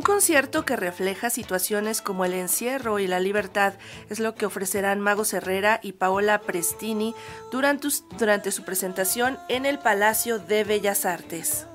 Un concierto que refleja situaciones como el encierro y la libertad es lo que ofrecerán Mago Herrera y Paola Prestini durante, durante su presentación en el Palacio de Bellas Artes.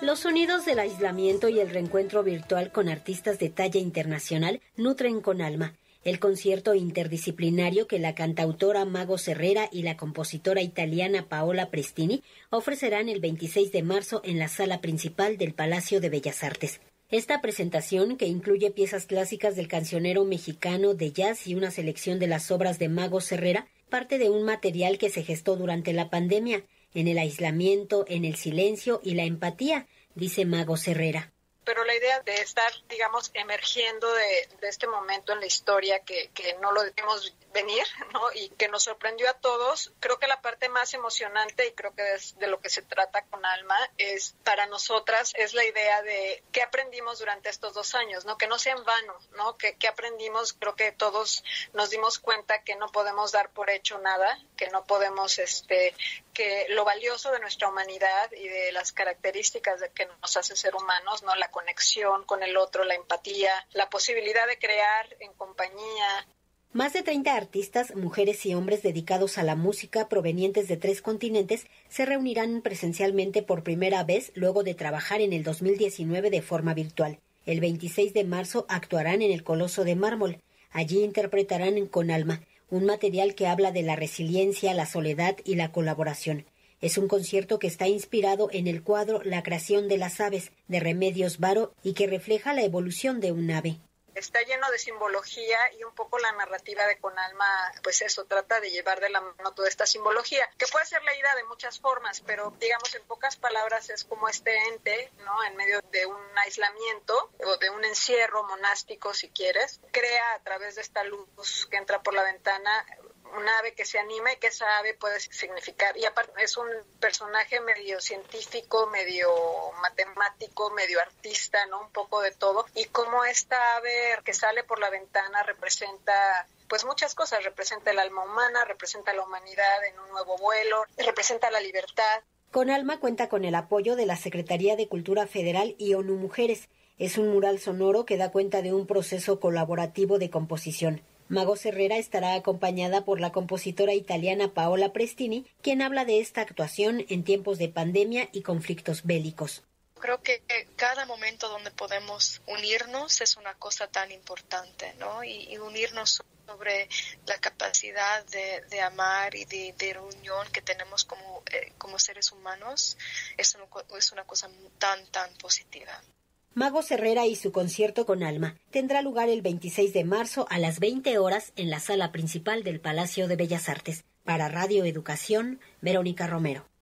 Los sonidos del aislamiento y el reencuentro virtual con artistas de talla internacional nutren con alma el concierto interdisciplinario que la cantautora Mago Herrera y la compositora italiana Paola Prestini ofrecerán el 26 de marzo en la sala principal del Palacio de Bellas Artes. Esta presentación, que incluye piezas clásicas del cancionero mexicano de jazz y una selección de las obras de Mago Herrera, parte de un material que se gestó durante la pandemia, en el aislamiento, en el silencio y la empatía, dice Mago Herrera pero la idea de estar, digamos, emergiendo de, este momento en la historia que, no lo debemos venir, ¿no? Y que nos sorprendió a todos. Creo que la parte más emocionante y creo que es de lo que se trata con Alma es para nosotras es la idea de qué aprendimos durante estos dos años, ¿no? Que no sea en vano, ¿no? Que, que aprendimos, creo que todos nos dimos cuenta que no podemos dar por hecho nada, que no podemos, este, que lo valioso de nuestra humanidad y de las características de que nos hace ser humanos, ¿no? La conexión con el otro, la empatía, la posibilidad de crear en compañía, más de 30 artistas, mujeres y hombres dedicados a la música provenientes de tres continentes se reunirán presencialmente por primera vez luego de trabajar en el 2019 de forma virtual. El 26 de marzo actuarán en el Coloso de Mármol. Allí interpretarán Con Alma, un material que habla de la resiliencia, la soledad y la colaboración. Es un concierto que está inspirado en el cuadro La creación de las aves de Remedios Varo y que refleja la evolución de un ave está lleno de simbología y un poco la narrativa de Con Alma, pues eso, trata de llevar de la mano toda esta simbología, que puede ser leída de muchas formas, pero digamos en pocas palabras es como este ente, ¿no? En medio de un aislamiento o de un encierro monástico, si quieres, crea a través de esta luz que entra por la ventana un ave que se anima y que esa ave puede significar. Y aparte es un personaje medio científico, medio matemático, medio artista, ¿no? Un poco de todo. Y como esta ave que sale por la ventana representa pues muchas cosas, representa el alma humana, representa la humanidad en un nuevo vuelo, representa la libertad. Con Alma cuenta con el apoyo de la Secretaría de Cultura Federal y ONU Mujeres. Es un mural sonoro que da cuenta de un proceso colaborativo de composición. Mago Herrera estará acompañada por la compositora italiana Paola Prestini, quien habla de esta actuación en tiempos de pandemia y conflictos bélicos. Creo que cada momento donde podemos unirnos es una cosa tan importante, ¿no? Y, unirnos sobre la capacidad de, amar y de, de, unión que tenemos como, eh, como seres humanos es, es una cosa tan, tan positiva. Mago Herrera y su concierto con Alma tendrá lugar el 26 de marzo a las 20 horas en la sala principal del Palacio de Bellas Artes. Para Radio Educación, Verónica Romero.